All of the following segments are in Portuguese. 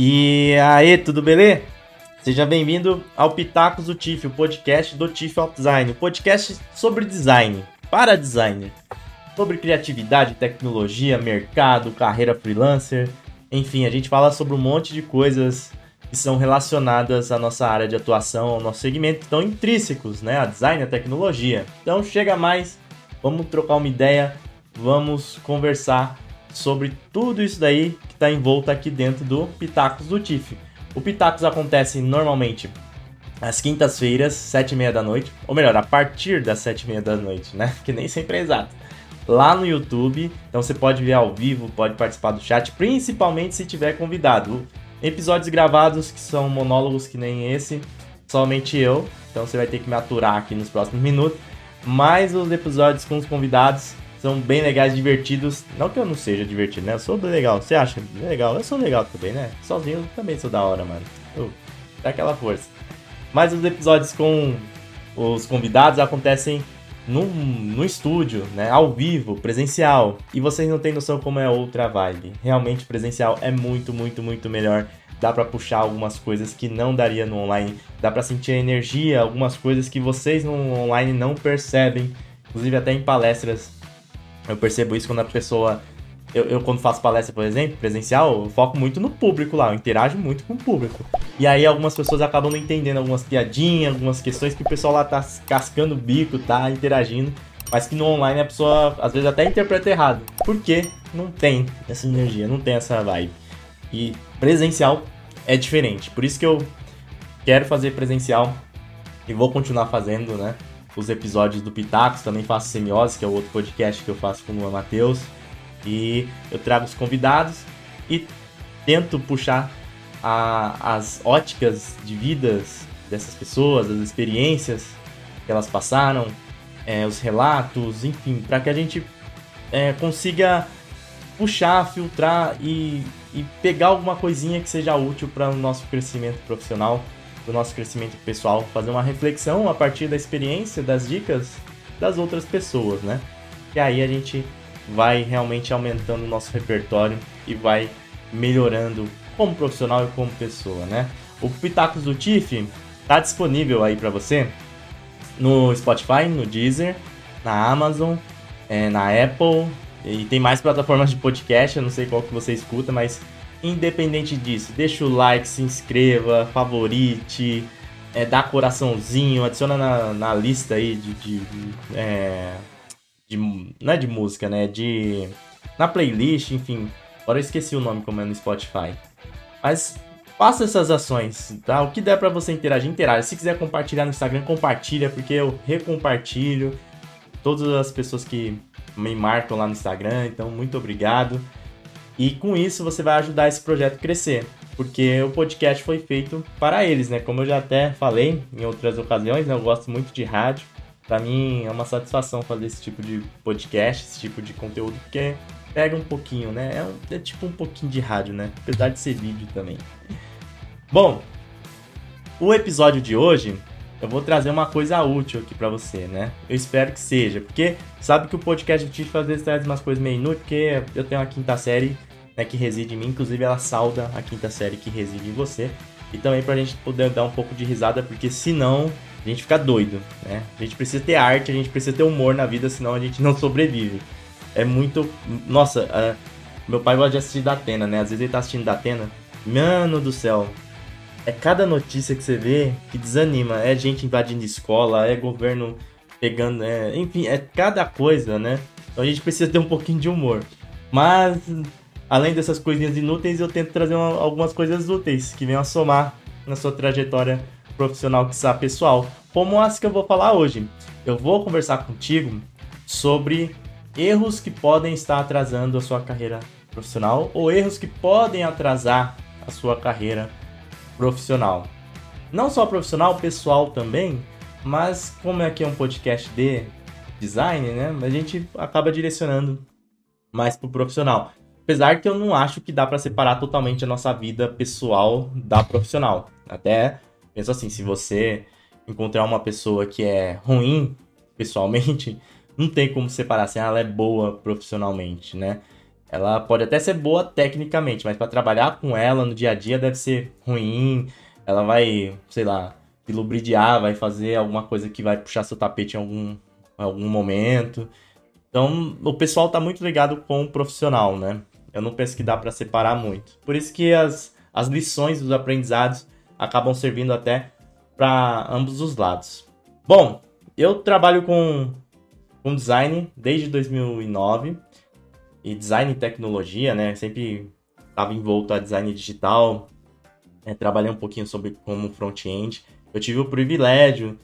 E aí, tudo beleza? Seja bem-vindo ao Pitacos do TIF, o podcast do TIF of Design, o podcast sobre design, para designer, sobre criatividade, tecnologia, mercado, carreira freelancer, enfim, a gente fala sobre um monte de coisas que são relacionadas à nossa área de atuação, ao nosso segmento, que estão intrínsecos, né? A design, a tecnologia. Então chega mais, vamos trocar uma ideia, vamos conversar sobre tudo isso daí que está envolto aqui dentro do Pitacos do TIF. O Pitacos acontece normalmente às quintas-feiras, sete e meia da noite, ou melhor, a partir das sete e meia da noite, né? Que nem sempre é exato. Lá no YouTube, então você pode ver ao vivo, pode participar do chat, principalmente se tiver convidado. Episódios gravados que são monólogos que nem esse, somente eu, então você vai ter que me aturar aqui nos próximos minutos. Mas os episódios com os convidados são bem legais, divertidos. Não que eu não seja divertido, né? Eu sou legal. Você acha legal? Eu sou legal também, né? Sozinho eu também sou da hora, mano. Eu, dá aquela força. Mas os episódios com os convidados acontecem no, no estúdio, né? Ao vivo, presencial. E vocês não têm noção como é outra vibe. Realmente, presencial é muito, muito, muito melhor. Dá para puxar algumas coisas que não daria no online. Dá para sentir energia, algumas coisas que vocês no online não percebem. Inclusive até em palestras eu percebo isso quando a pessoa. Eu, eu, quando faço palestra, por exemplo, presencial, eu foco muito no público lá, eu interajo muito com o público. E aí algumas pessoas acabam não entendendo algumas piadinhas, algumas questões que o pessoal lá tá cascando o bico, tá interagindo, mas que no online a pessoa às vezes até interpreta errado. Porque não tem essa energia, não tem essa vibe. E presencial é diferente. Por isso que eu quero fazer presencial e vou continuar fazendo, né? Os episódios do Pitacos, também faço Semiose, que é o outro podcast que eu faço com o Matheus. E eu trago os convidados e tento puxar a, as óticas de vidas dessas pessoas, as experiências que elas passaram, é, os relatos, enfim, para que a gente é, consiga puxar, filtrar e, e pegar alguma coisinha que seja útil para o nosso crescimento profissional do nosso crescimento pessoal, fazer uma reflexão a partir da experiência, das dicas das outras pessoas, né? E aí a gente vai realmente aumentando o nosso repertório e vai melhorando como profissional e como pessoa, né? O Pitacos do Tiff tá disponível aí para você no Spotify, no Deezer, na Amazon, é, na Apple e tem mais plataformas de podcast, eu não sei qual que você escuta, mas Independente disso, deixa o like, se inscreva, favorite, é, dá coraçãozinho, adiciona na, na lista aí de. de, é, de não é de música, né? De. Na playlist, enfim. Agora eu esqueci o nome como é no Spotify. Mas faça essas ações, tá? O que der para você interagir, interage. Se quiser compartilhar no Instagram, compartilha, porque eu recompartilho todas as pessoas que me marcam lá no Instagram. Então, muito obrigado. E com isso você vai ajudar esse projeto a crescer, porque o podcast foi feito para eles, né? Como eu já até falei em outras ocasiões, né? Eu gosto muito de rádio. Para mim é uma satisfação fazer esse tipo de podcast, esse tipo de conteúdo, porque pega um pouquinho, né? É, um, é tipo um pouquinho de rádio, né? Apesar de ser vídeo também. Bom, o episódio de hoje eu vou trazer uma coisa útil aqui para você, né? Eu espero que seja, porque sabe que o podcast do Tiff às vezes traz umas coisas meio inúteis, porque eu tenho a quinta série né, que reside em mim, inclusive ela sauda a quinta série que reside em você. E também pra gente poder dar um pouco de risada, porque senão a gente fica doido, né? A gente precisa ter arte, a gente precisa ter humor na vida, senão a gente não sobrevive. É muito. Nossa, meu pai gosta de assistir da Atena, né? Às vezes ele tá assistindo da Atena. Mano do céu. É cada notícia que você vê que desanima. É gente invadindo escola, é governo pegando. É... Enfim, é cada coisa, né? Então a gente precisa ter um pouquinho de humor. Mas além dessas coisinhas inúteis, eu tento trazer uma, algumas coisas úteis que venham a somar na sua trajetória profissional, que está pessoal, como as que eu vou falar hoje. Eu vou conversar contigo sobre erros que podem estar atrasando a sua carreira profissional ou erros que podem atrasar a sua carreira profissional. Não só profissional, pessoal também, mas como aqui é um podcast de design, né? A gente acaba direcionando mais para o profissional. Apesar que eu não acho que dá para separar totalmente a nossa vida pessoal da profissional. Até penso assim, se você encontrar uma pessoa que é ruim pessoalmente, não tem como separar assim, ela é boa profissionalmente, né? Ela pode até ser boa tecnicamente, mas para trabalhar com ela no dia a dia deve ser ruim. Ela vai, sei lá, lubridiar, vai fazer alguma coisa que vai puxar seu tapete em algum, algum momento. Então, o pessoal tá muito ligado com o profissional, né? Eu não penso que dá para separar muito. Por isso que as, as lições dos aprendizados acabam servindo até para ambos os lados. Bom, eu trabalho com, com design desde 2009 e design e tecnologia, né? Sempre estava envolto a design digital, é, trabalhei um pouquinho sobre como front-end. Eu tive o privilégio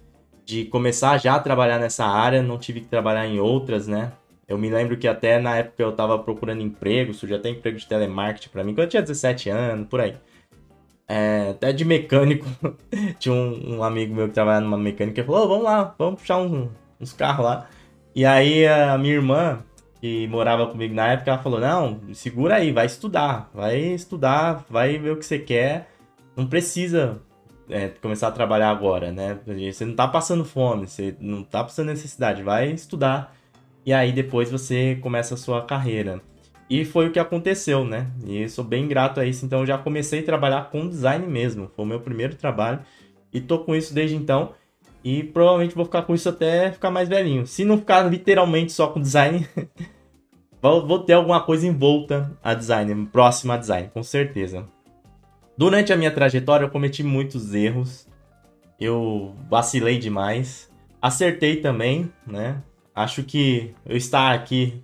de começar já a trabalhar nessa área, não tive que trabalhar em outras, né? Eu me lembro que até na época eu estava procurando emprego, surgiu até emprego de telemarketing para mim, quando eu tinha 17 anos, por aí. É, até de mecânico. tinha um, um, amigo meu que trabalhava numa mecânica e falou: oh, vamos lá, vamos puxar uns, uns carros lá. E aí a minha irmã, que morava comigo na época, ela falou: Não, segura aí, vai estudar, vai estudar, vai ver o que você quer. Não precisa é, começar a trabalhar agora, né? Você não tá passando fome, você não tá passando necessidade, vai estudar. E aí depois você começa a sua carreira. E foi o que aconteceu, né? E sou bem grato a isso. Então eu já comecei a trabalhar com design mesmo. Foi o meu primeiro trabalho. E tô com isso desde então. E provavelmente vou ficar com isso até ficar mais velhinho. Se não ficar literalmente só com design, vou ter alguma coisa envolta a design, próxima a design, com certeza. Durante a minha trajetória eu cometi muitos erros. Eu vacilei demais. Acertei também, né? Acho que eu estar aqui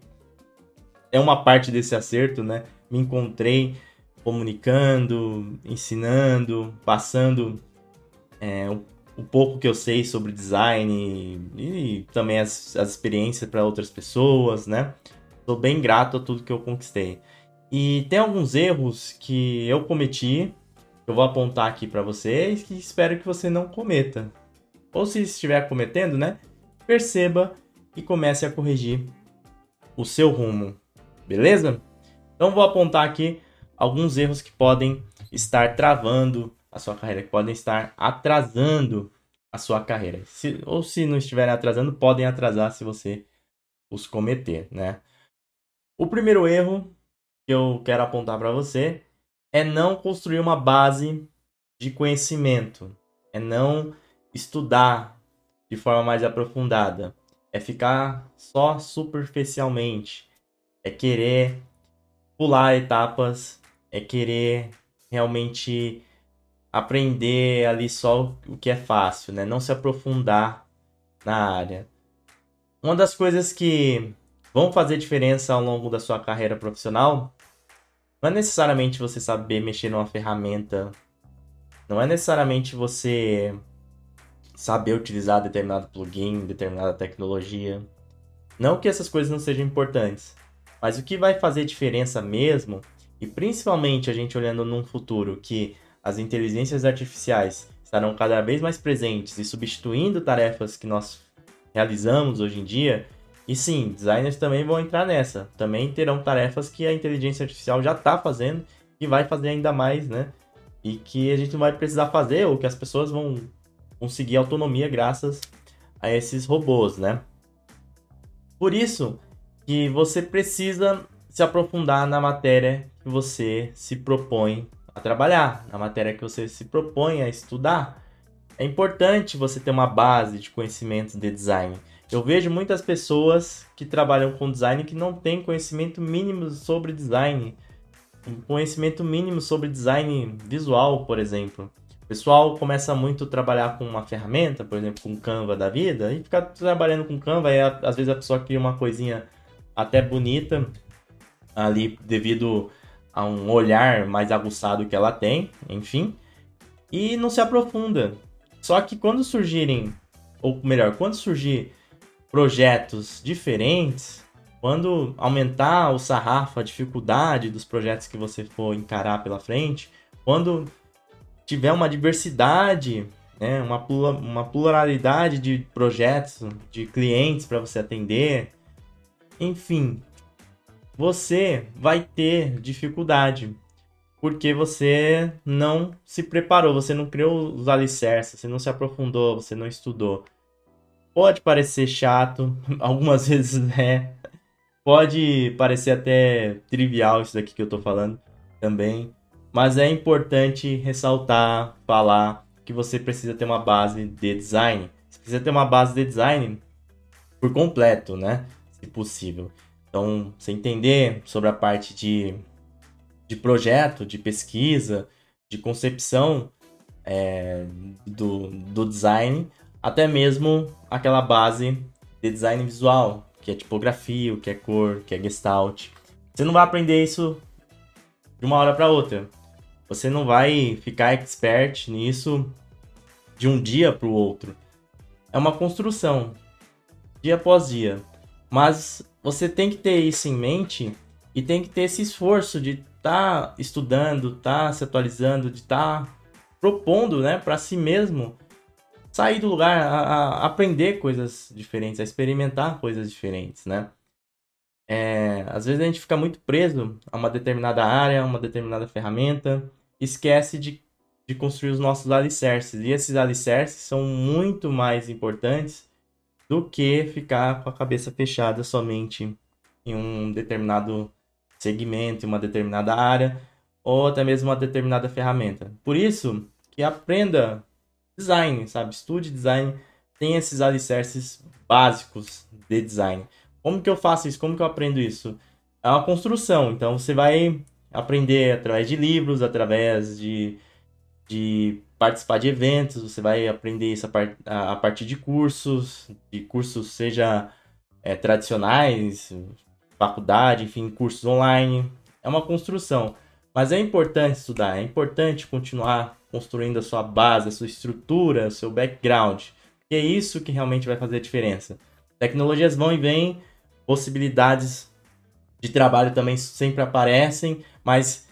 é uma parte desse acerto, né? Me encontrei comunicando, ensinando, passando é, o pouco que eu sei sobre design e, e também as, as experiências para outras pessoas, né? Sou bem grato a tudo que eu conquistei. E tem alguns erros que eu cometi, que eu vou apontar aqui para vocês, que espero que você não cometa. Ou se estiver cometendo, né? Perceba e comece a corrigir o seu rumo, beleza? Então vou apontar aqui alguns erros que podem estar travando a sua carreira, que podem estar atrasando a sua carreira. Se, ou se não estiverem atrasando, podem atrasar se você os cometer, né? O primeiro erro que eu quero apontar para você é não construir uma base de conhecimento, é não estudar de forma mais aprofundada, é ficar só superficialmente, é querer pular etapas, é querer realmente aprender ali só o que é fácil, né? Não se aprofundar na área. Uma das coisas que vão fazer diferença ao longo da sua carreira profissional não é necessariamente você saber mexer numa ferramenta, não é necessariamente você saber utilizar determinado plugin, determinada tecnologia. Não que essas coisas não sejam importantes, mas o que vai fazer diferença mesmo, e principalmente a gente olhando num futuro que as inteligências artificiais estarão cada vez mais presentes e substituindo tarefas que nós realizamos hoje em dia. E sim, designers também vão entrar nessa. Também terão tarefas que a inteligência artificial já está fazendo e vai fazer ainda mais, né? E que a gente não vai precisar fazer ou que as pessoas vão conseguir autonomia graças a esses robôs, né? Por isso que você precisa se aprofundar na matéria que você se propõe a trabalhar, na matéria que você se propõe a estudar. É importante você ter uma base de conhecimentos de design. Eu vejo muitas pessoas que trabalham com design que não têm conhecimento mínimo sobre design. Um conhecimento mínimo sobre design visual, por exemplo. Pessoal começa muito a trabalhar com uma ferramenta, por exemplo, com Canva da vida, e fica trabalhando com Canva, e às vezes a pessoa cria uma coisinha até bonita ali devido a um olhar mais aguçado que ela tem, enfim, e não se aprofunda. Só que quando surgirem, ou melhor, quando surgir projetos diferentes, quando aumentar o sarrafo, a dificuldade dos projetos que você for encarar pela frente, quando tiver uma diversidade, né, uma, uma pluralidade de projetos, de clientes para você atender, enfim, você vai ter dificuldade. Porque você não se preparou, você não criou os alicerces, você não se aprofundou, você não estudou. Pode parecer chato, algumas vezes é, Pode parecer até trivial isso daqui que eu tô falando também, mas é importante ressaltar, falar que você precisa ter uma base de design. Você precisa ter uma base de design por completo, né? Se possível. Então, você entender sobre a parte de, de projeto, de pesquisa, de concepção é, do, do design, até mesmo aquela base de design visual, que é tipografia, o que é cor, que é gestalt. Você não vai aprender isso de uma hora para outra. Você não vai ficar expert nisso de um dia para o outro. É uma construção, dia após dia. Mas você tem que ter isso em mente e tem que ter esse esforço de estar tá estudando, tá se atualizando, de estar tá propondo, né, para si mesmo sair do lugar, a, a, aprender coisas diferentes, a experimentar coisas diferentes, né? É, às vezes a gente fica muito preso a uma determinada área, a uma determinada ferramenta, esquece de, de construir os nossos alicerces. E esses alicerces são muito mais importantes do que ficar com a cabeça fechada somente em um determinado segmento, em uma determinada área, ou até mesmo uma determinada ferramenta. Por isso que aprenda design, sabe? Estude design, tem esses alicerces básicos de design. Como que eu faço isso? Como que eu aprendo isso? É uma construção, então você vai aprender através de livros, através de, de participar de eventos, você vai aprender isso a, part, a, a partir de cursos, de cursos seja é, tradicionais, faculdade, enfim, cursos online. É uma construção. Mas é importante estudar, é importante continuar construindo a sua base, a sua estrutura, o seu background. Que é isso que realmente vai fazer a diferença. Tecnologias vão e vêm, possibilidades de trabalho também sempre aparecem, mas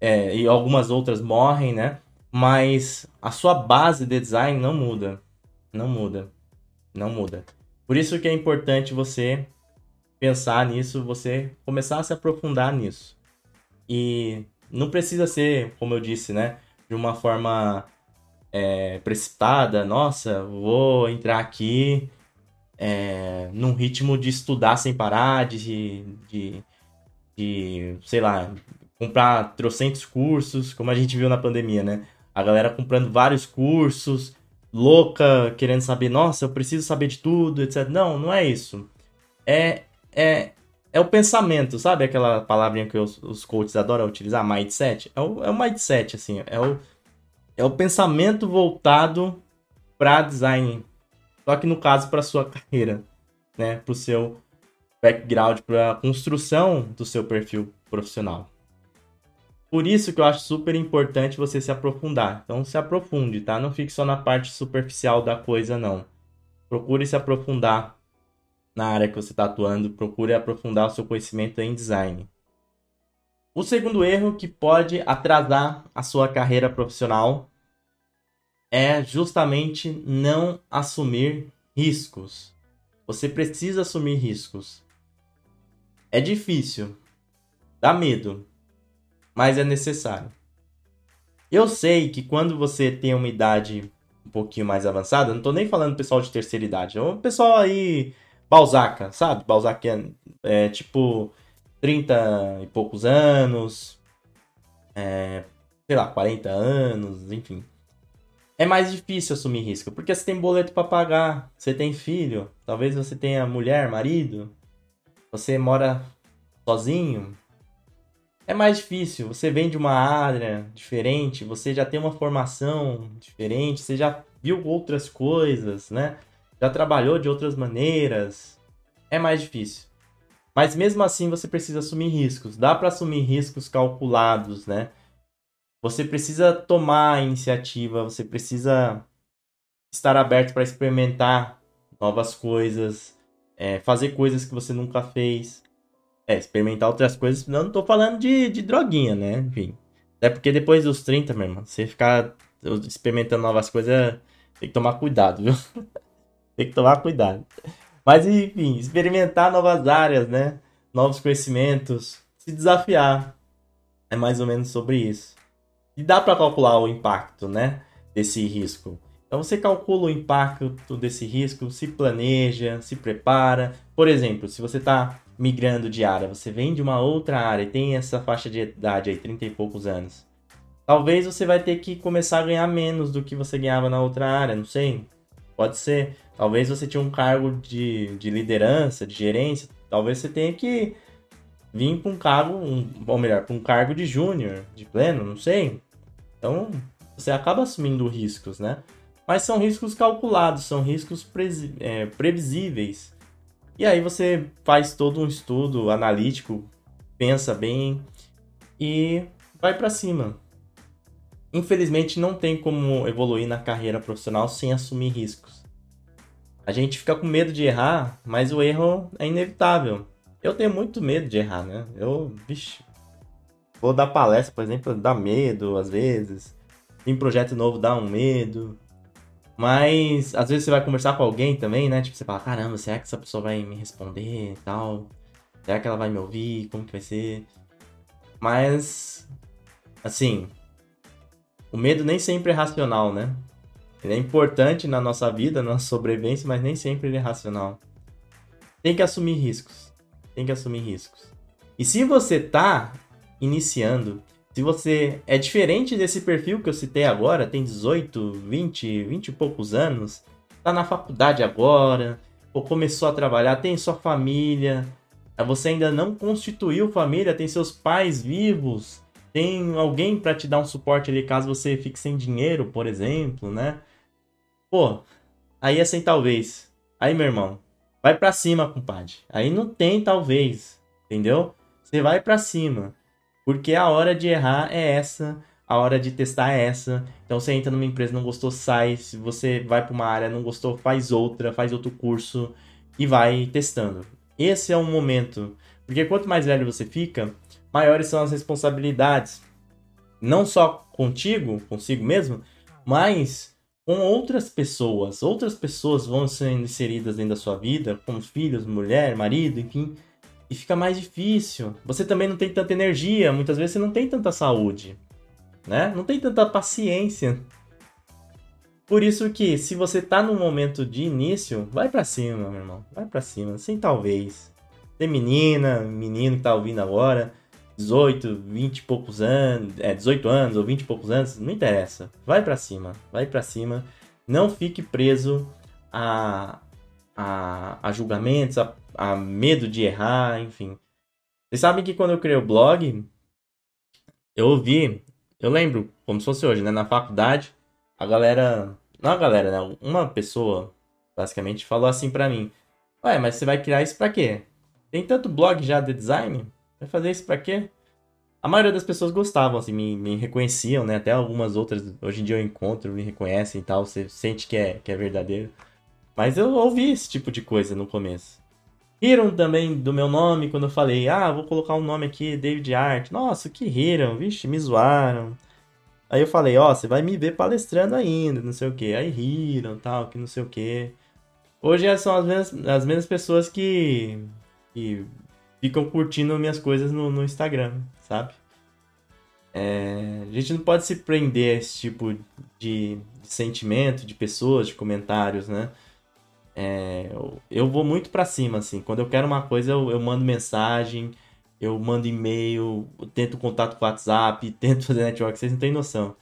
é, e algumas outras morrem, né? Mas a sua base de design não muda, não muda, não muda. Por isso que é importante você pensar nisso, você começar a se aprofundar nisso. E não precisa ser, como eu disse, né? De uma forma é, precipitada. Nossa, vou entrar aqui é, num ritmo de estudar sem parar, de, de, de, sei lá, comprar trocentos cursos, como a gente viu na pandemia, né? A galera comprando vários cursos, louca, querendo saber, nossa, eu preciso saber de tudo, etc. Não, não é isso. É, é, é o pensamento, sabe aquela palavrinha que os, os coaches adoram utilizar, mindset? É o, é o mindset, assim, é o, é o pensamento voltado para design. Só que no caso para sua carreira, né, para o seu background, para a construção do seu perfil profissional. Por isso que eu acho super importante você se aprofundar. Então se aprofunde, tá? Não fique só na parte superficial da coisa, não. Procure se aprofundar na área que você está atuando, procure aprofundar o seu conhecimento em design. O segundo erro que pode atrasar a sua carreira profissional é justamente não assumir riscos. Você precisa assumir riscos. É difícil, dá medo, mas é necessário. Eu sei que quando você tem uma idade um pouquinho mais avançada, não estou nem falando pessoal de terceira idade, é um pessoal aí Balzaca, sabe? Balzac é, é tipo 30 e poucos anos, é, sei lá, 40 anos, enfim. É mais difícil assumir risco, porque você tem boleto para pagar, você tem filho, talvez você tenha mulher, marido, você mora sozinho. É mais difícil, você vem de uma área diferente, você já tem uma formação diferente, você já viu outras coisas, né? já trabalhou de outras maneiras, é mais difícil. Mas mesmo assim você precisa assumir riscos. Dá para assumir riscos calculados, né? Você precisa tomar a iniciativa, você precisa estar aberto para experimentar novas coisas, é, fazer coisas que você nunca fez. É, experimentar outras coisas. Não, não tô falando de, de droguinha, né? Enfim. Até porque depois dos 30, meu irmão, você ficar experimentando novas coisas, tem que tomar cuidado, viu? Tem que tomar cuidado. Mas enfim, experimentar novas áreas, né? Novos conhecimentos, se desafiar. É mais ou menos sobre isso. E dá para calcular o impacto, né? Desse risco. Então você calcula o impacto desse risco, se planeja, se prepara. Por exemplo, se você está migrando de área, você vem de uma outra área e tem essa faixa de idade aí, 30 e poucos anos. Talvez você vai ter que começar a ganhar menos do que você ganhava na outra área, não sei. Pode ser. Talvez você tinha um cargo de, de liderança, de gerência. Talvez você tenha que vir para um cargo, um, ou melhor, para um cargo de júnior, de pleno, não sei. Então, você acaba assumindo riscos, né? Mas são riscos calculados, são riscos pre é, previsíveis. E aí você faz todo um estudo analítico, pensa bem e vai para cima. Infelizmente não tem como evoluir na carreira profissional sem assumir riscos. A gente fica com medo de errar, mas o erro é inevitável. Eu tenho muito medo de errar, né? Eu, vixe, vou dar palestra, por exemplo, dá medo às vezes. Tem projeto novo, dá um medo. Mas às vezes você vai conversar com alguém também, né? Tipo, você fala, caramba, será que essa pessoa vai me responder e tal? Será que ela vai me ouvir? Como que vai ser? Mas, assim, o medo nem sempre é racional, né? Ele é importante na nossa vida, na nossa sobrevivência, mas nem sempre ele é racional. Tem que assumir riscos. Tem que assumir riscos. E se você tá iniciando se você é diferente desse perfil que eu citei agora, tem 18, 20, 20 e poucos anos, tá na faculdade agora, ou começou a trabalhar, tem sua família, você ainda não constituiu família, tem seus pais vivos, tem alguém para te dar um suporte ali caso você fique sem dinheiro, por exemplo, né? Pô, aí é sem talvez. Aí, meu irmão, vai para cima, compadre. Aí não tem talvez, entendeu? Você vai para cima. Porque a hora de errar é essa, a hora de testar é essa. Então você entra numa empresa, não gostou, sai. Se você vai para uma área, não gostou, faz outra, faz outro curso e vai testando. Esse é o momento. Porque quanto mais velho você fica, maiores são as responsabilidades. Não só contigo, consigo mesmo, mas com outras pessoas. Outras pessoas vão sendo inseridas dentro da sua vida, como filhos, mulher, marido, enfim e fica mais difícil. Você também não tem tanta energia, muitas vezes você não tem tanta saúde, né? Não tem tanta paciência. Por isso que se você tá no momento de início, vai para cima, meu irmão. Vai para cima, sem talvez. Tem menina, menino que tá ouvindo agora, 18, 20 e poucos anos, é, 18 anos ou 20 e poucos anos, não interessa. Vai para cima, vai para cima. Não fique preso a, a, a julgamentos, a a medo de errar, enfim. Vocês sabem que quando eu criei o blog, eu ouvi, eu lembro, como se fosse hoje, né? Na faculdade, a galera. Não a galera, né? Uma pessoa, basicamente, falou assim pra mim: Ué, mas você vai criar isso pra quê? Tem tanto blog já de design? Vai fazer isso pra quê? A maioria das pessoas gostavam, assim, me, me reconheciam, né? Até algumas outras, hoje em dia eu encontro, me reconhecem e tal, você sente que é, que é verdadeiro. Mas eu ouvi esse tipo de coisa no começo. Riram também do meu nome quando eu falei, ah, vou colocar um nome aqui, David Art. Nossa, que riram, vixe, me zoaram. Aí eu falei, ó, oh, você vai me ver palestrando ainda, não sei o que. Aí riram, tal, que não sei o que. Hoje são as mesmas, as mesmas pessoas que, que ficam curtindo minhas coisas no, no Instagram, sabe? É, a gente não pode se prender a esse tipo de, de sentimento, de pessoas, de comentários, né? É, eu, eu, vou muito para cima, assim. Quando eu quero uma coisa, eu, eu mando mensagem, eu mando e-mail, tento contato com o WhatsApp, tento fazer network, vocês não têm noção.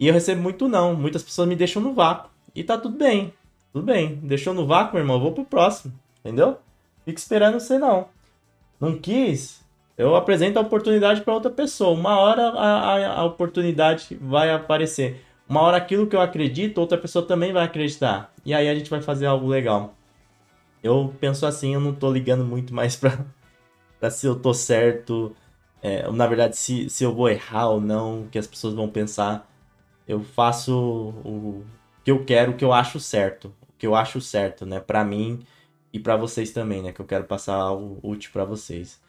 E eu recebo muito não. Muitas pessoas me deixam no vácuo. E tá tudo bem. Tudo bem. Deixou no vácuo, meu irmão, eu vou pro próximo. Entendeu? Fico esperando você não. Não quis? Eu apresento a oportunidade para outra pessoa. Uma hora a, a, a oportunidade vai aparecer uma hora aquilo que eu acredito, outra pessoa também vai acreditar. E aí a gente vai fazer algo legal. Eu penso assim, eu não tô ligando muito mais pra, pra se eu tô certo, é, na verdade, se, se eu vou errar ou não, o que as pessoas vão pensar. Eu faço o que eu quero, o que eu acho certo. O que eu acho certo, né? Pra mim e para vocês também, né? Que eu quero passar algo útil para vocês.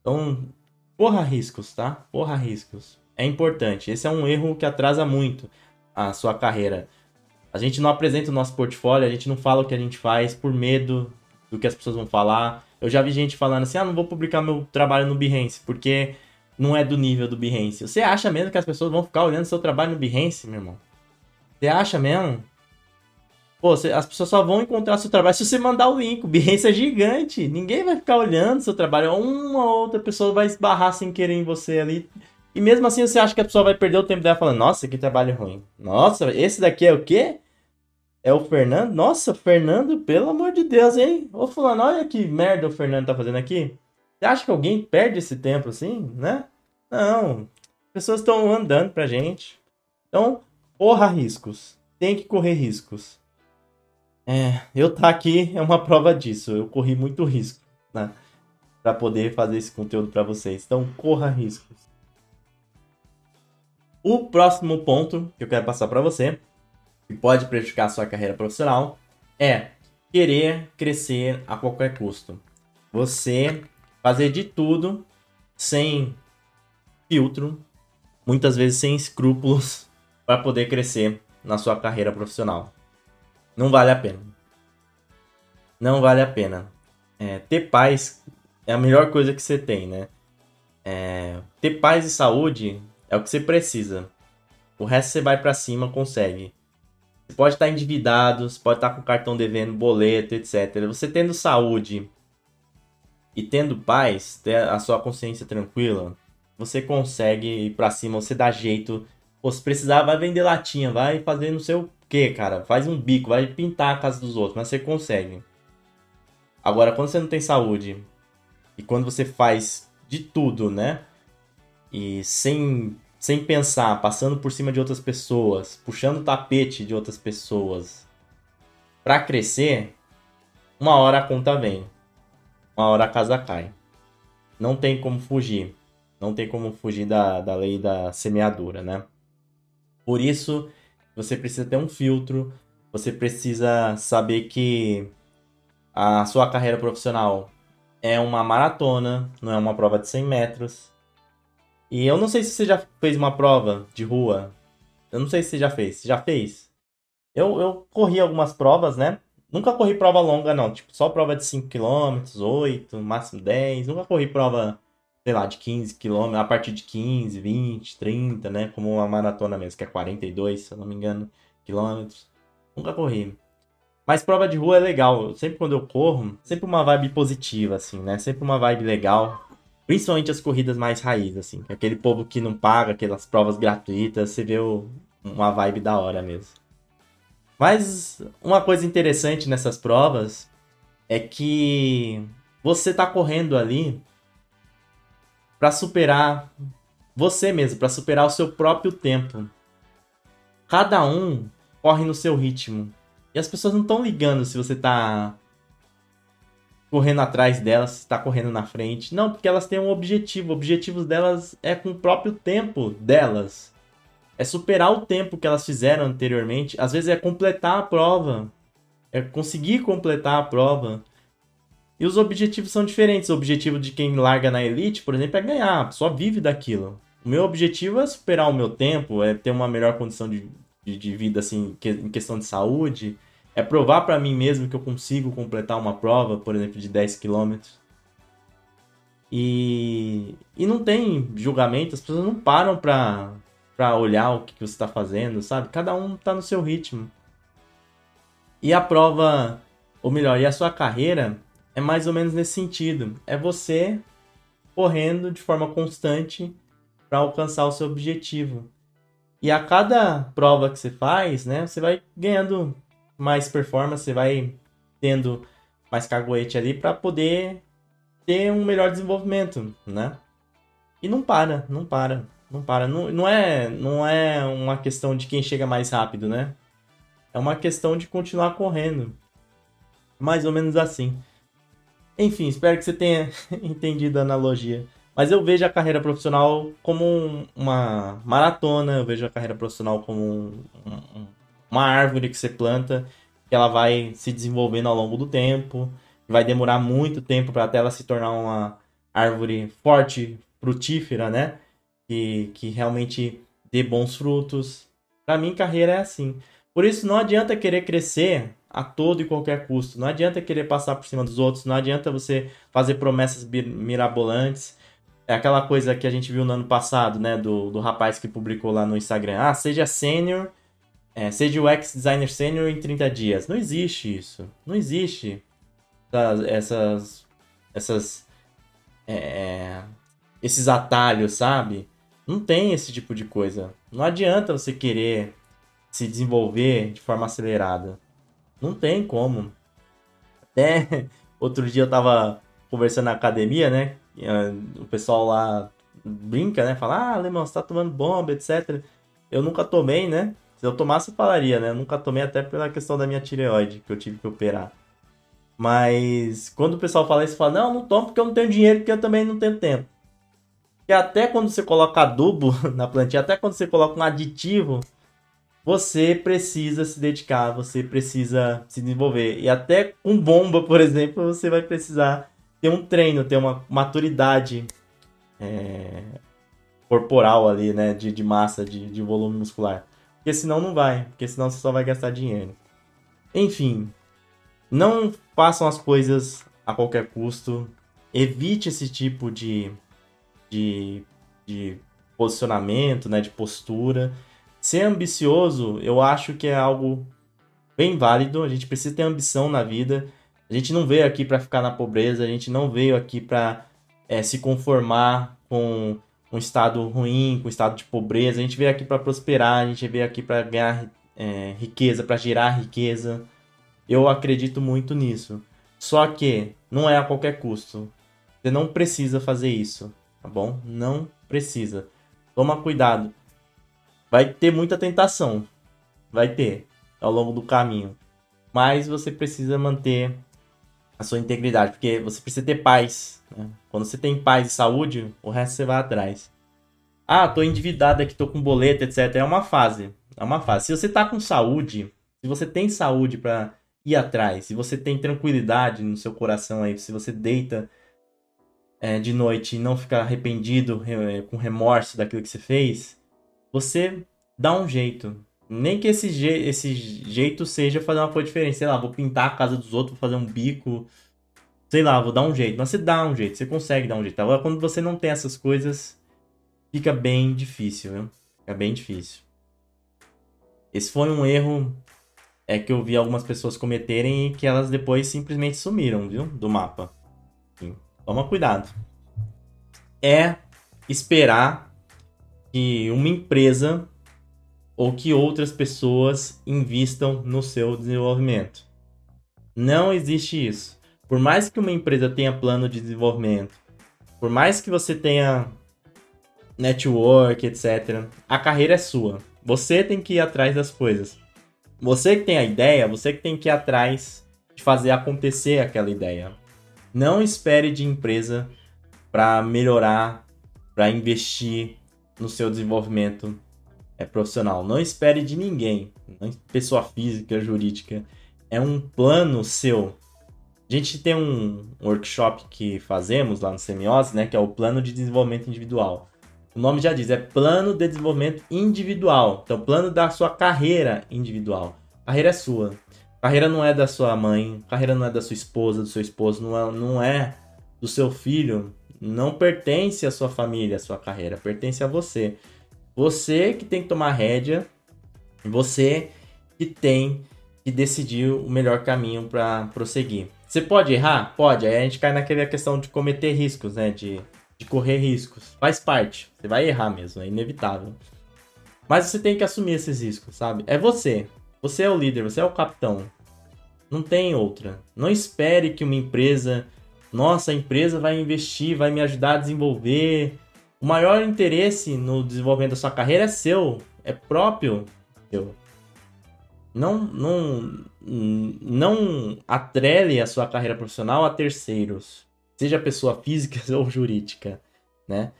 Então, porra riscos, tá? Porra riscos. É importante. Esse é um erro que atrasa muito a sua carreira. A gente não apresenta o nosso portfólio, a gente não fala o que a gente faz por medo do que as pessoas vão falar. Eu já vi gente falando assim: ah, não vou publicar meu trabalho no Behance, porque não é do nível do Behance. Você acha mesmo que as pessoas vão ficar olhando seu trabalho no Behance, meu irmão? Você acha mesmo? Pô, as pessoas só vão encontrar seu trabalho se você mandar o link. O Behance é gigante. Ninguém vai ficar olhando seu trabalho. Uma ou outra pessoa vai esbarrar sem querer em você ali. E mesmo assim você acha que a pessoa vai perder o tempo dela falando, nossa, que trabalho ruim. Nossa, esse daqui é o quê? É o Fernando? Nossa, Fernando, pelo amor de Deus, hein? Ô fulano, olha que merda o Fernando tá fazendo aqui. Você acha que alguém perde esse tempo assim, né? Não. Pessoas estão andando pra gente. Então, corra riscos. Tem que correr riscos. É, eu tá aqui é uma prova disso. Eu corri muito risco, né? Pra poder fazer esse conteúdo para vocês. Então, corra riscos. O próximo ponto que eu quero passar para você, que pode prejudicar a sua carreira profissional, é querer crescer a qualquer custo. Você fazer de tudo sem filtro, muitas vezes sem escrúpulos, para poder crescer na sua carreira profissional. Não vale a pena. Não vale a pena. É, ter paz é a melhor coisa que você tem, né? É, ter paz e saúde é o que você precisa. O resto você vai para cima, consegue. Você pode estar endividado, você pode estar com cartão devendo, boleto, etc. Você tendo saúde e tendo paz, ter a sua consciência tranquila, você consegue ir para cima, você dá jeito. Ou se precisar, vai vender latinha, vai fazer não sei o que, cara. Faz um bico, vai pintar a casa dos outros, mas você consegue. Agora, quando você não tem saúde e quando você faz de tudo, né? e sem, sem pensar, passando por cima de outras pessoas, puxando o tapete de outras pessoas para crescer, uma hora a conta vem. Uma hora a casa cai. Não tem como fugir. Não tem como fugir da, da lei da semeadura, né? Por isso, você precisa ter um filtro, você precisa saber que a sua carreira profissional é uma maratona, não é uma prova de 100 metros. E eu não sei se você já fez uma prova de rua. Eu não sei se você já fez. Você já fez? Eu, eu corri algumas provas, né? Nunca corri prova longa, não. Tipo, só prova de 5 km, 8, máximo 10. Nunca corri prova, sei lá, de 15 km, a partir de 15, 20, 30, né? Como uma maratona mesmo, que é 42, se eu não me engano, quilômetros. Nunca corri. Mas prova de rua é legal. Sempre quando eu corro, sempre uma vibe positiva, assim, né? Sempre uma vibe legal. Principalmente as corridas mais raiz, assim. Aquele povo que não paga aquelas provas gratuitas, você vê o, uma vibe da hora mesmo. Mas uma coisa interessante nessas provas é que você tá correndo ali para superar você mesmo, para superar o seu próprio tempo. Cada um corre no seu ritmo. E as pessoas não estão ligando se você tá correndo atrás delas, está correndo na frente. Não, porque elas têm um objetivo. O objetivo delas é com o próprio tempo delas. É superar o tempo que elas fizeram anteriormente. Às vezes é completar a prova. É conseguir completar a prova. E os objetivos são diferentes. O objetivo de quem larga na elite, por exemplo, é ganhar. Só vive daquilo. O meu objetivo é superar o meu tempo, é ter uma melhor condição de, de, de vida, assim, em questão de saúde é provar para mim mesmo que eu consigo completar uma prova, por exemplo, de 10 km. E, e não tem julgamento, as pessoas não param pra, pra olhar o que, que você está fazendo, sabe? Cada um tá no seu ritmo. E a prova, ou melhor, e a sua carreira é mais ou menos nesse sentido. É você correndo de forma constante para alcançar o seu objetivo. E a cada prova que você faz, né, você vai ganhando mais performance, você vai tendo mais caguete ali para poder ter um melhor desenvolvimento, né? E não para, não para, não para. Não, não, é, não é uma questão de quem chega mais rápido, né? É uma questão de continuar correndo. Mais ou menos assim. Enfim, espero que você tenha entendido a analogia. Mas eu vejo a carreira profissional como um, uma maratona, eu vejo a carreira profissional como um, um, uma árvore que você planta, que ela vai se desenvolvendo ao longo do tempo, vai demorar muito tempo para até ela se tornar uma árvore forte, frutífera, né? Que, que realmente dê bons frutos. Para mim, carreira é assim. Por isso, não adianta querer crescer a todo e qualquer custo. Não adianta querer passar por cima dos outros. Não adianta você fazer promessas mirabolantes. É aquela coisa que a gente viu no ano passado, né? Do, do rapaz que publicou lá no Instagram. Ah, seja sênior é, seja o UX Designer Sênior em 30 dias. Não existe isso. Não existe essas, essas, é, esses atalhos, sabe? Não tem esse tipo de coisa. Não adianta você querer se desenvolver de forma acelerada. Não tem como. Até outro dia eu tava conversando na academia, né? Ah, o pessoal lá brinca, né? Fala, ah, alemão, você tá tomando bomba, etc. Eu nunca tomei, né? Se eu tomasse, eu falaria, né? Eu nunca tomei até pela questão da minha tireoide, que eu tive que operar. Mas quando o pessoal fala isso, fala, não, não tomo porque eu não tenho dinheiro, porque eu também não tenho tempo. E até quando você coloca adubo na plantinha, até quando você coloca um aditivo, você precisa se dedicar, você precisa se desenvolver. E até com bomba, por exemplo, você vai precisar ter um treino, ter uma maturidade é, corporal ali, né? De, de massa, de, de volume muscular. Porque senão não vai, porque senão você só vai gastar dinheiro. Enfim, não façam as coisas a qualquer custo. Evite esse tipo de, de, de posicionamento, né, de postura. Ser ambicioso, eu acho que é algo bem válido. A gente precisa ter ambição na vida. A gente não veio aqui para ficar na pobreza, a gente não veio aqui para é, se conformar com um estado ruim, com um estado de pobreza. A gente veio aqui para prosperar, a gente veio aqui para ganhar é, riqueza, para gerar riqueza. Eu acredito muito nisso. Só que não é a qualquer custo. Você não precisa fazer isso, tá bom? Não precisa. Toma cuidado. Vai ter muita tentação. Vai ter ao longo do caminho. Mas você precisa manter a sua integridade, porque você precisa ter paz. Né? Quando você tem paz e saúde, o resto você vai atrás. Ah, tô endividado aqui, tô com boleto, etc. É uma fase. É uma fase. Se você tá com saúde, se você tem saúde para ir atrás, se você tem tranquilidade no seu coração aí, se você deita é, de noite e não fica arrependido, com remorso daquilo que você fez, você dá um jeito. Nem que esse, je esse jeito seja fazer uma coisa diferente. Sei lá, vou pintar a casa dos outros, vou fazer um bico. Sei lá, vou dar um jeito. Mas você dá um jeito, você consegue dar um jeito. Agora, quando você não tem essas coisas, fica bem difícil, viu? Fica bem difícil. Esse foi um erro é que eu vi algumas pessoas cometerem e que elas depois simplesmente sumiram, viu? Do mapa. Sim. Toma cuidado. É esperar que uma empresa ou que outras pessoas invistam no seu desenvolvimento. Não existe isso. Por mais que uma empresa tenha plano de desenvolvimento, por mais que você tenha network, etc., a carreira é sua. Você tem que ir atrás das coisas. Você que tem a ideia, você que tem que ir atrás de fazer acontecer aquela ideia. Não espere de empresa para melhorar, para investir no seu desenvolvimento é profissional. Não espere de ninguém, pessoa física, jurídica. É um plano seu. A gente tem um workshop que fazemos lá no Semiose, né, que é o plano de desenvolvimento individual. O nome já diz, é plano de desenvolvimento individual. Então, plano da sua carreira individual. Carreira é sua. Carreira não é da sua mãe, carreira não é da sua esposa, do seu esposo, não é, não é do seu filho. Não pertence à sua família, a sua carreira, pertence a você. Você que tem que tomar rédea, você que tem que decidir o melhor caminho para prosseguir. Você pode errar? Pode. Aí a gente cai naquela questão de cometer riscos, né? De, de correr riscos. Faz parte. Você vai errar mesmo, é inevitável. Mas você tem que assumir esses riscos, sabe? É você. Você é o líder, você é o capitão. Não tem outra. Não espere que uma empresa. Nossa, a empresa vai investir, vai me ajudar a desenvolver o maior interesse no desenvolvimento da sua carreira é seu, é próprio seu. Não, não, não atrele a sua carreira profissional a terceiros, seja pessoa física ou jurídica, né?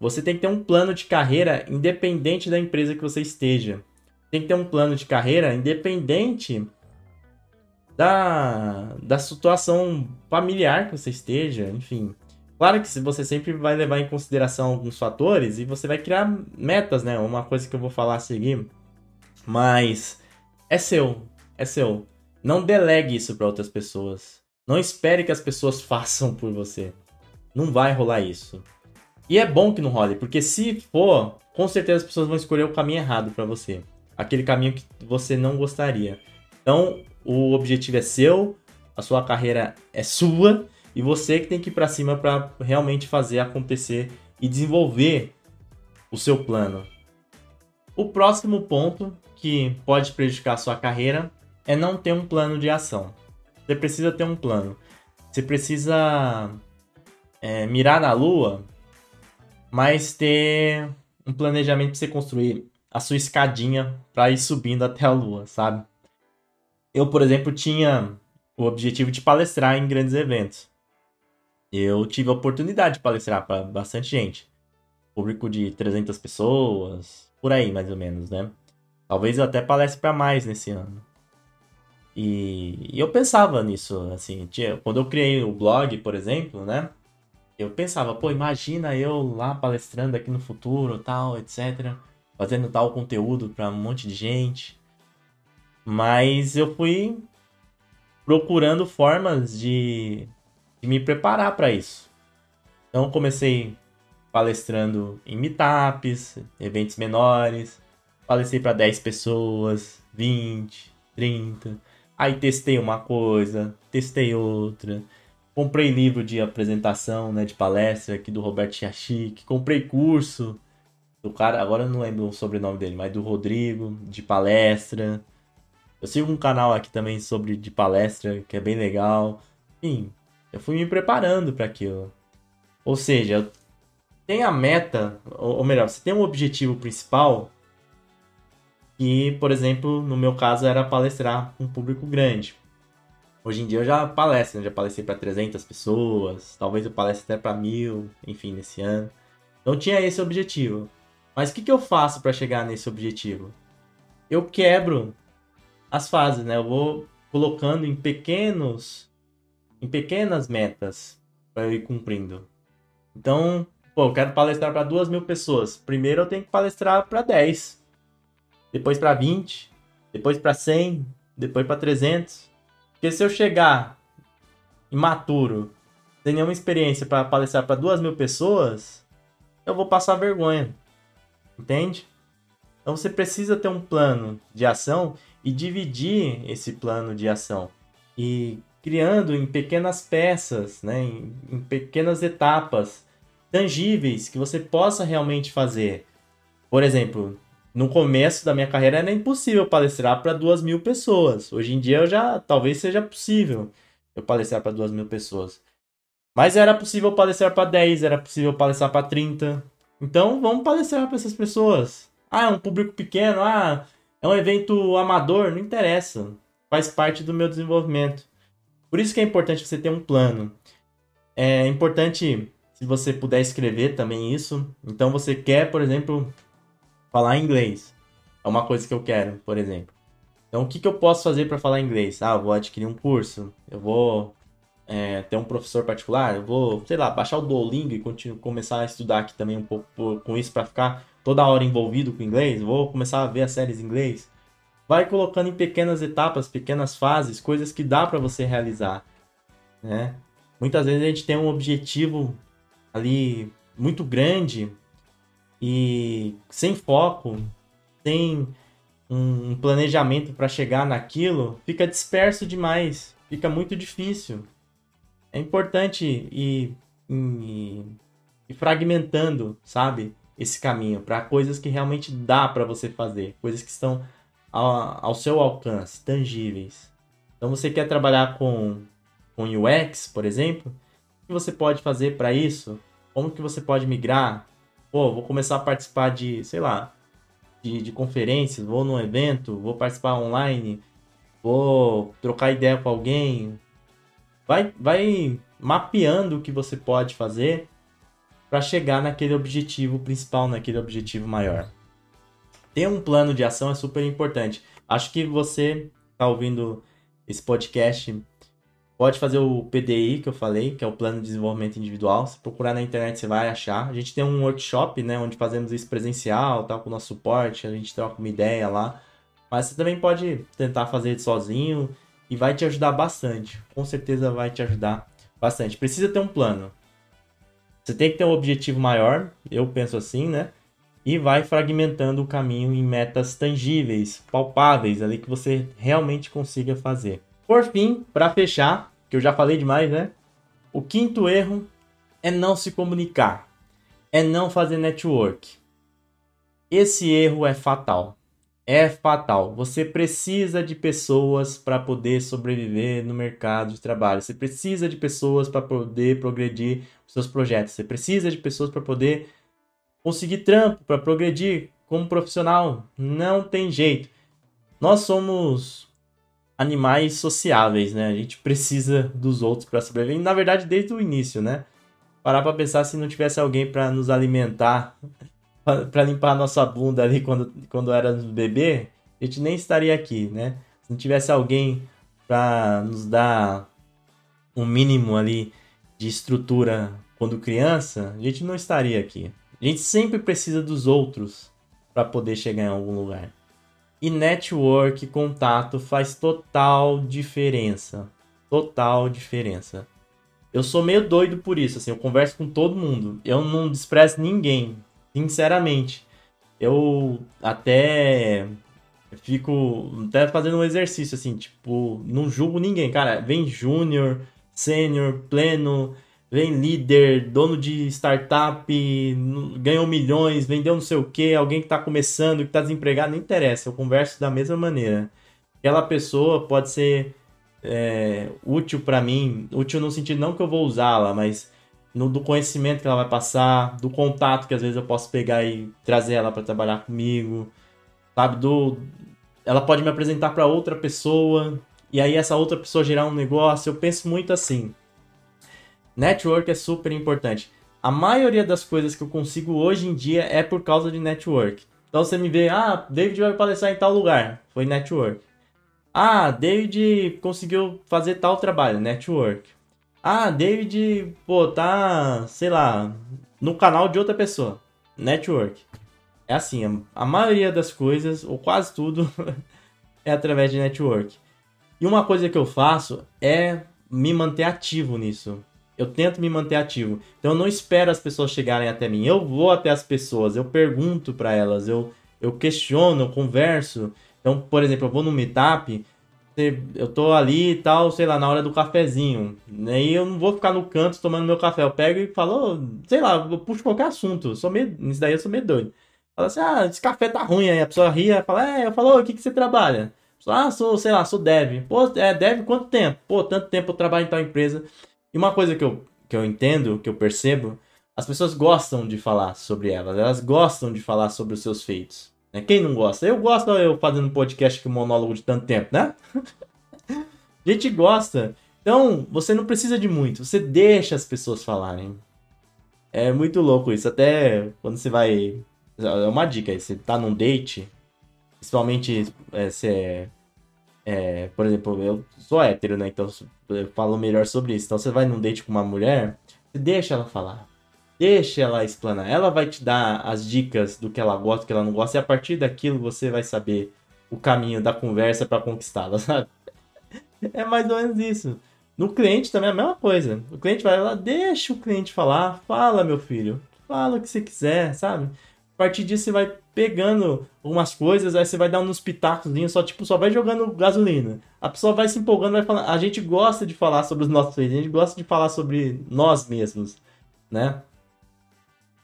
Você tem que ter um plano de carreira independente da empresa que você esteja. Tem que ter um plano de carreira independente da, da situação familiar que você esteja, enfim. Claro que você sempre vai levar em consideração alguns fatores e você vai criar metas, né? Uma coisa que eu vou falar a seguir. Mas é seu, é seu. Não delegue isso para outras pessoas. Não espere que as pessoas façam por você. Não vai rolar isso. E é bom que não role, porque se for, com certeza as pessoas vão escolher o caminho errado para você. aquele caminho que você não gostaria. Então, o objetivo é seu, a sua carreira é sua e você que tem que ir para cima para realmente fazer acontecer e desenvolver o seu plano. O próximo ponto que pode prejudicar sua carreira é não ter um plano de ação. Você precisa ter um plano. Você precisa é, mirar na lua, mas ter um planejamento para você construir a sua escadinha para ir subindo até a lua, sabe? Eu, por exemplo, tinha o objetivo de palestrar em grandes eventos. Eu tive a oportunidade de palestrar para bastante gente. Público de 300 pessoas, por aí mais ou menos, né? Talvez eu até palestre para mais nesse ano. E, e, eu pensava nisso, assim, tinha, quando eu criei o blog, por exemplo, né? Eu pensava, pô, imagina eu lá palestrando aqui no futuro, tal, etc. Fazendo tal conteúdo para um monte de gente. Mas eu fui procurando formas de, de me preparar para isso. Então comecei palestrando em meetups, eventos menores, palestrei para 10 pessoas, 20, 30 Aí testei uma coisa, testei outra. Comprei livro de apresentação, né, de palestra aqui do Roberto Chiachique. Comprei curso do cara, agora eu não lembro o sobrenome dele, mas do Rodrigo, de palestra. Eu sigo um canal aqui também sobre de palestra, que é bem legal. Enfim, eu fui me preparando para aquilo. Ou seja, tem a meta, ou melhor, você tem um objetivo principal que, por exemplo, no meu caso era palestrar com um público grande. Hoje em dia eu já palestro, né? já palestrei para 300 pessoas, talvez eu palestre até para mil, enfim, nesse ano. Então tinha esse objetivo. Mas o que, que eu faço para chegar nesse objetivo? Eu quebro as fases, né? Eu vou colocando em pequenos, em pequenas metas para eu ir cumprindo. Então, pô, eu quero palestrar para duas mil pessoas. Primeiro eu tenho que palestrar para 10 depois para 20, depois para 100, depois para 300. Porque se eu chegar imaturo, sem nenhuma experiência para palestrar para duas mil pessoas, eu vou passar vergonha. Entende? Então você precisa ter um plano de ação e dividir esse plano de ação. E criando em pequenas peças, né, em, em pequenas etapas tangíveis que você possa realmente fazer. Por exemplo, no começo da minha carreira era impossível palestrar para duas mil pessoas. Hoje em dia eu já talvez seja possível eu palestrar para duas mil pessoas. Mas era possível palestrar para 10, era possível palestrar para 30. Então vamos palestrar para essas pessoas. Ah, é um público pequeno, ah, é um evento amador, não interessa. Faz parte do meu desenvolvimento. Por isso que é importante você ter um plano. É importante se você puder escrever também isso. Então você quer, por exemplo, falar inglês. É uma coisa que eu quero, por exemplo. Então, o que, que eu posso fazer para falar inglês? Ah, vou adquirir um curso, eu vou é, ter um professor particular, eu vou, sei lá, baixar o Duolingo e continuo, começar a estudar aqui também um pouco com isso para ficar toda hora envolvido com inglês. Vou começar a ver as séries em inglês. Vai colocando em pequenas etapas, pequenas fases, coisas que dá para você realizar, né? Muitas vezes a gente tem um objetivo ali muito grande e sem foco, sem um planejamento para chegar naquilo, fica disperso demais, fica muito difícil. É importante ir, fragmentando, sabe, esse caminho para coisas que realmente dá para você fazer, coisas que estão ao, seu alcance, tangíveis. Então você quer trabalhar com, com UX, por exemplo, o que você pode fazer para isso? Como que você pode migrar? pô, vou começar a participar de, sei lá, de, de conferências, vou num evento, vou participar online, vou trocar ideia com alguém. Vai, vai mapeando o que você pode fazer para chegar naquele objetivo principal, naquele objetivo maior. Ter um plano de ação é super importante. Acho que você está ouvindo esse podcast Pode fazer o PDI que eu falei, que é o Plano de Desenvolvimento Individual. Se procurar na internet, você vai achar. A gente tem um workshop, né, onde fazemos isso presencial, tal, com o nosso suporte, a gente troca uma ideia lá. Mas você também pode tentar fazer sozinho e vai te ajudar bastante. Com certeza vai te ajudar bastante. Precisa ter um plano. Você tem que ter um objetivo maior, eu penso assim, né? E vai fragmentando o caminho em metas tangíveis, palpáveis, ali que você realmente consiga fazer. Por fim, para fechar, que eu já falei demais, né? O quinto erro é não se comunicar, é não fazer network. Esse erro é fatal. É fatal. Você precisa de pessoas para poder sobreviver no mercado de trabalho. Você precisa de pessoas para poder progredir seus projetos. Você precisa de pessoas para poder conseguir trampo, para progredir como profissional. Não tem jeito. Nós somos animais sociáveis, né? A gente precisa dos outros para sobreviver. Na verdade, desde o início, né? Parar para pensar se não tivesse alguém para nos alimentar, para limpar a nossa bunda ali quando, quando era bebê, a gente nem estaria aqui, né? Se não tivesse alguém para nos dar um mínimo ali de estrutura quando criança, a gente não estaria aqui. A gente sempre precisa dos outros para poder chegar em algum lugar. E network, contato faz total diferença. Total diferença. Eu sou meio doido por isso, assim, eu converso com todo mundo. Eu não desprezo ninguém, sinceramente. Eu até fico até fazendo um exercício assim, tipo, não julgo ninguém, cara. Vem júnior, sênior, pleno, vem líder, dono de startup, ganhou milhões, vendeu não sei o que, alguém que está começando, que está desempregado, não interessa, eu converso da mesma maneira. Aquela pessoa pode ser é, útil para mim, útil no sentido não que eu vou usá-la, mas no, do conhecimento que ela vai passar, do contato que às vezes eu posso pegar e trazer ela para trabalhar comigo, sabe? Do, ela pode me apresentar para outra pessoa e aí essa outra pessoa gerar um negócio. Eu penso muito assim. Network é super importante. A maioria das coisas que eu consigo hoje em dia é por causa de network. Então você me vê, ah, David vai palestrar em tal lugar. Foi network. Ah, David conseguiu fazer tal trabalho. Network. Ah, David, pô, tá, sei lá, no canal de outra pessoa. Network. É assim, a maioria das coisas, ou quase tudo, é através de network. E uma coisa que eu faço é me manter ativo nisso. Eu tento me manter ativo. Então eu não espero as pessoas chegarem até mim. Eu vou até as pessoas, eu pergunto para elas, eu, eu questiono, eu converso. Então, por exemplo, eu vou no meetup, eu tô ali e tal, sei lá, na hora do cafezinho. Aí eu não vou ficar no canto tomando meu café. Eu pego e falo, sei lá, eu puxo qualquer assunto. Eu sou meio, nisso daí eu sou meio doido. Fala assim, ah, esse café tá ruim. Aí a pessoa ria, fala, é, eu falo, o que, que você trabalha? ah, sou, sei lá, sou dev. Pô, é dev quanto tempo? Pô, tanto tempo eu trabalho em tal empresa. E uma coisa que eu, que eu entendo, que eu percebo, as pessoas gostam de falar sobre elas, elas gostam de falar sobre os seus feitos. Né? Quem não gosta? Eu gosto eu fazendo podcast com monólogo de tanto tempo, né? A gente gosta. Então, você não precisa de muito, você deixa as pessoas falarem. É muito louco isso. Até quando você vai. É uma dica aí, você tá num date, principalmente é, você é é, por exemplo, eu sou hétero, né? Então eu falo melhor sobre isso. Então você vai num date com uma mulher, deixa ela falar. Deixa ela explanar. Ela vai te dar as dicas do que ela gosta, do que ela não gosta, e a partir daquilo você vai saber o caminho da conversa para conquistá-la, sabe? É mais ou menos isso. No cliente também é a mesma coisa. O cliente vai lá, deixa o cliente falar, fala, meu filho, fala o que você quiser, sabe? A partir disso você vai pegando algumas coisas, aí você vai dar uns pitacos, só tipo, só vai jogando gasolina. A pessoa vai se empolgando, vai falando. A gente gosta de falar sobre os nossos feitos, a gente gosta de falar sobre nós mesmos, né?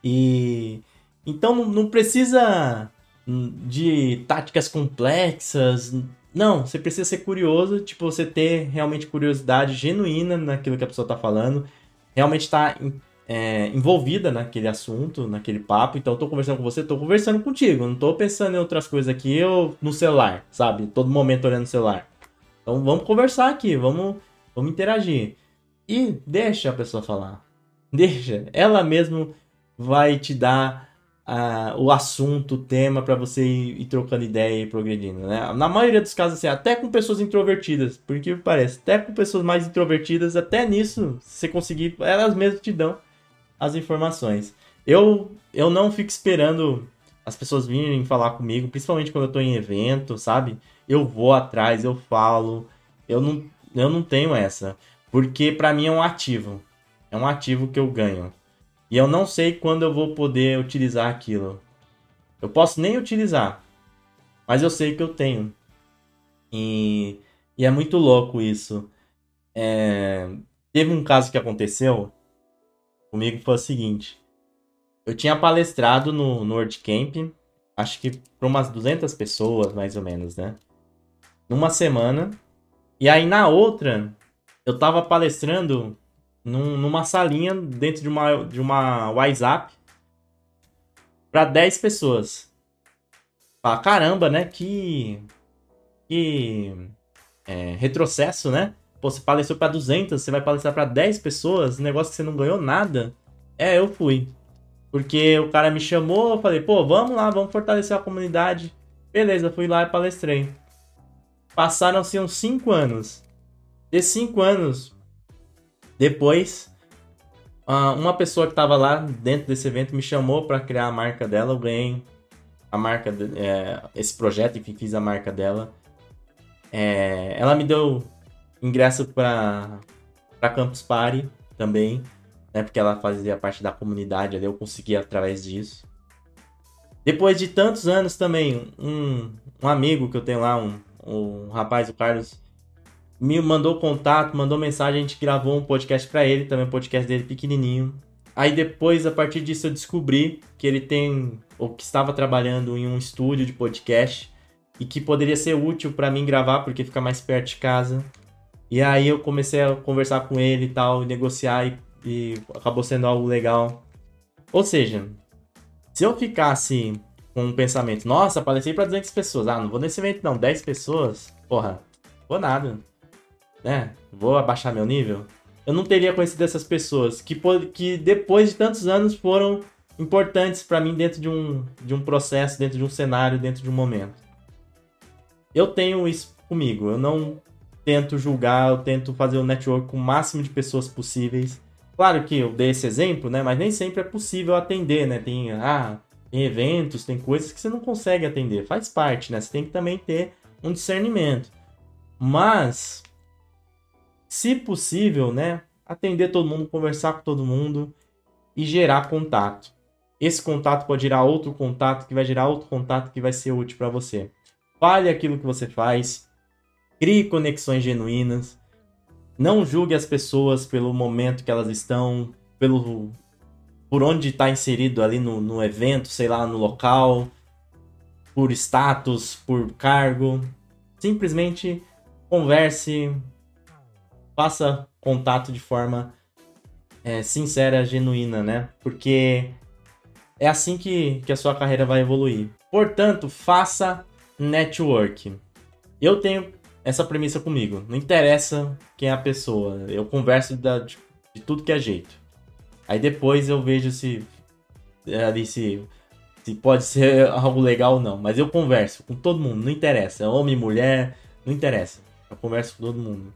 E então não precisa de táticas complexas. Não, você precisa ser curioso, tipo, você ter realmente curiosidade genuína naquilo que a pessoa tá falando, realmente tá é, envolvida naquele assunto, naquele papo. Então, eu tô conversando com você, tô conversando contigo. Não tô pensando em outras coisas aqui eu no celular, sabe? Todo momento olhando no celular. Então, vamos conversar aqui, vamos, vamos interagir. E deixa a pessoa falar. Deixa. Ela mesmo vai te dar uh, o assunto, o tema para você ir, ir, trocando ideia e progredindo, né? Na maioria dos casos, assim, até com pessoas introvertidas, porque parece, até com pessoas mais introvertidas, até nisso, você conseguir, elas mesmas te dão as informações. Eu, eu não fico esperando as pessoas virem falar comigo, principalmente quando eu tô em evento, sabe? Eu vou atrás, eu falo. Eu não, eu não tenho essa. Porque para mim é um ativo. É um ativo que eu ganho. E eu não sei quando eu vou poder utilizar aquilo. Eu posso nem utilizar, mas eu sei que eu tenho. E, e é muito louco isso. É, teve um caso que aconteceu comigo que foi o seguinte. Eu tinha palestrado no, WordCamp, acho que para umas 200 pessoas, mais ou menos, né? Numa semana. E aí na outra, eu tava palestrando num, numa salinha dentro de uma, de uma WhatsApp para 10 pessoas. Ah, caramba, né? Que. Que. É, retrocesso, né? Pô, você palestrou para 200, você vai palestrar para 10 pessoas, negócio que você não ganhou nada. É, eu fui. Porque o cara me chamou, eu falei, pô, vamos lá, vamos fortalecer a comunidade. Beleza, fui lá e palestrei. Passaram-se uns 5 anos. Desses 5 anos, depois, uma pessoa que estava lá dentro desse evento me chamou para criar a marca dela. Eu ganhei a marca, é, esse projeto, enfim, fiz a marca dela. É, ela me deu ingresso para Campus Party também né? Porque ela fazia parte da comunidade ali, eu consegui através disso. Depois de tantos anos também, um, um amigo que eu tenho lá, um, um rapaz, o Carlos, me mandou contato, mandou mensagem, a gente gravou um podcast para ele, também um podcast dele pequenininho. Aí depois, a partir disso, eu descobri que ele tem, ou que estava trabalhando em um estúdio de podcast e que poderia ser útil para mim gravar, porque fica mais perto de casa. E aí eu comecei a conversar com ele e tal, negociar e e acabou sendo algo legal. Ou seja, se eu ficasse com um pensamento, nossa, apareci para 200 pessoas, ah, não vou nesse evento não, 10 pessoas, porra, vou nada, né? Vou abaixar meu nível. Eu não teria conhecido essas pessoas que, que depois de tantos anos foram importantes para mim dentro de um, de um processo, dentro de um cenário, dentro de um momento. Eu tenho isso comigo, eu não tento julgar, eu tento fazer o network com o máximo de pessoas possíveis. Claro que eu dei esse exemplo, né? Mas nem sempre é possível atender, né? Tem, ah, tem eventos, tem coisas que você não consegue atender. Faz parte, né? Você tem que também ter um discernimento. Mas, se possível, né? Atender todo mundo, conversar com todo mundo e gerar contato. Esse contato pode gerar outro contato, que vai gerar outro contato que vai ser útil para você. Fale aquilo que você faz, crie conexões genuínas não julgue as pessoas pelo momento que elas estão, pelo por onde está inserido ali no, no evento, sei lá, no local, por status, por cargo. Simplesmente converse, faça contato de forma é, sincera, genuína, né? Porque é assim que, que a sua carreira vai evoluir. Portanto, faça network. Eu tenho essa premissa comigo. Não interessa quem é a pessoa. Eu converso da, de, de tudo que é jeito. Aí depois eu vejo se é, ali se, se pode ser algo legal ou não. Mas eu converso com todo mundo, não interessa. Homem, mulher, não interessa. Eu converso com todo mundo.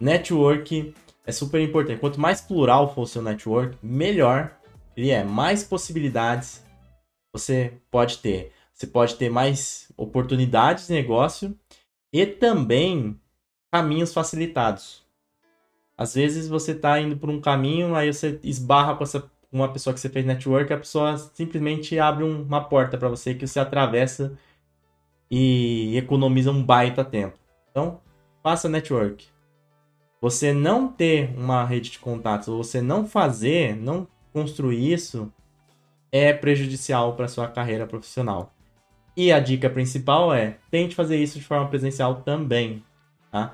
Network é super importante. Quanto mais plural for o seu network, melhor ele é. Mais possibilidades você pode ter. Você pode ter mais oportunidades de negócio e também caminhos facilitados. Às vezes você está indo por um caminho, aí você esbarra com essa, uma pessoa que você fez network, a pessoa simplesmente abre um, uma porta para você que você atravessa e economiza um baita tempo. Então, faça network. Você não ter uma rede de contatos, você não fazer, não construir isso, é prejudicial para sua carreira profissional. E a dica principal é: tente fazer isso de forma presencial também, tá?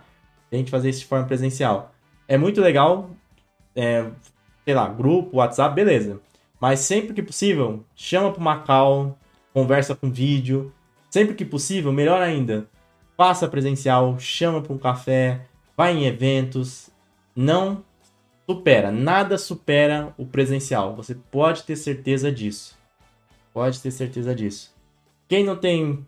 Tente fazer isso de forma presencial. É muito legal, é, sei lá, grupo, WhatsApp, beleza. Mas sempre que possível, chama para uma call, conversa com vídeo. Sempre que possível, melhor ainda, faça presencial, chama para um café, vai em eventos. Não supera, nada supera o presencial. Você pode ter certeza disso. Pode ter certeza disso. Quem não tem.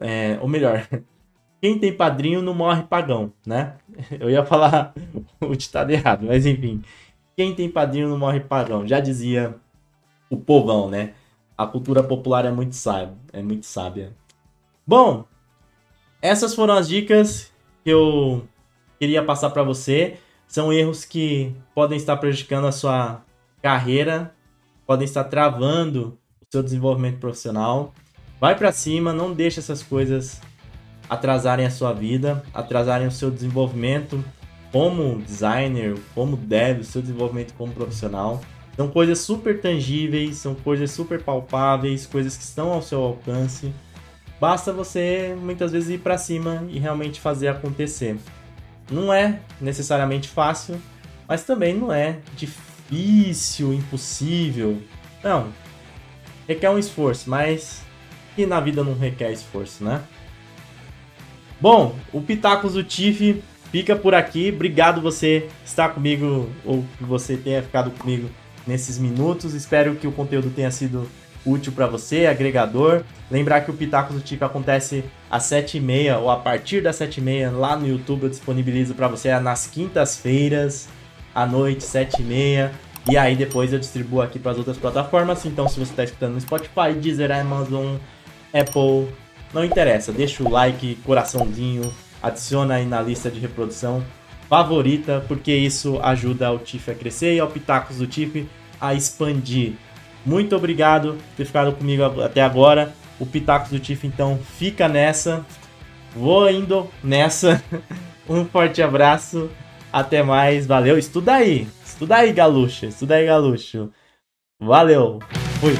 É, ou melhor, quem tem padrinho não morre pagão, né? Eu ia falar o ditado errado, mas enfim. Quem tem padrinho não morre pagão. Já dizia o povão, né? A cultura popular é muito sábia. É muito sábia. Bom, essas foram as dicas que eu queria passar para você. São erros que podem estar prejudicando a sua carreira, podem estar travando seu desenvolvimento profissional. Vai para cima, não deixe essas coisas atrasarem a sua vida, atrasarem o seu desenvolvimento como designer, como dev, o seu desenvolvimento como profissional. São coisas super tangíveis, são coisas super palpáveis, coisas que estão ao seu alcance. Basta você muitas vezes ir para cima e realmente fazer acontecer. Não é necessariamente fácil, mas também não é difícil, impossível. Não. Requer um esforço, mas que na vida não requer esforço, né? Bom, o Pitacos do Tiff fica por aqui. Obrigado você estar comigo ou que você tenha ficado comigo nesses minutos. Espero que o conteúdo tenha sido útil para você, agregador. Lembrar que o Pitacos do Tiff acontece às 7h30 ou a partir das 7h30 lá no YouTube. Eu disponibilizo para você nas quintas-feiras, à noite, 7h30. E aí depois eu distribuo aqui para as outras plataformas. Então, se você está escutando no Spotify, Deezer, Amazon, Apple, não interessa, deixa o like, coraçãozinho, adiciona aí na lista de reprodução favorita, porque isso ajuda o TIF a crescer e ao Pitacos do TIF a expandir. Muito obrigado por ter ficado comigo até agora. O Pitacos do TIF então fica nessa. Vou indo nessa. Um forte abraço. Até mais. Valeu. Estuda aí. Estuda aí, galucho. Estuda aí, galucho. Valeu. Fui.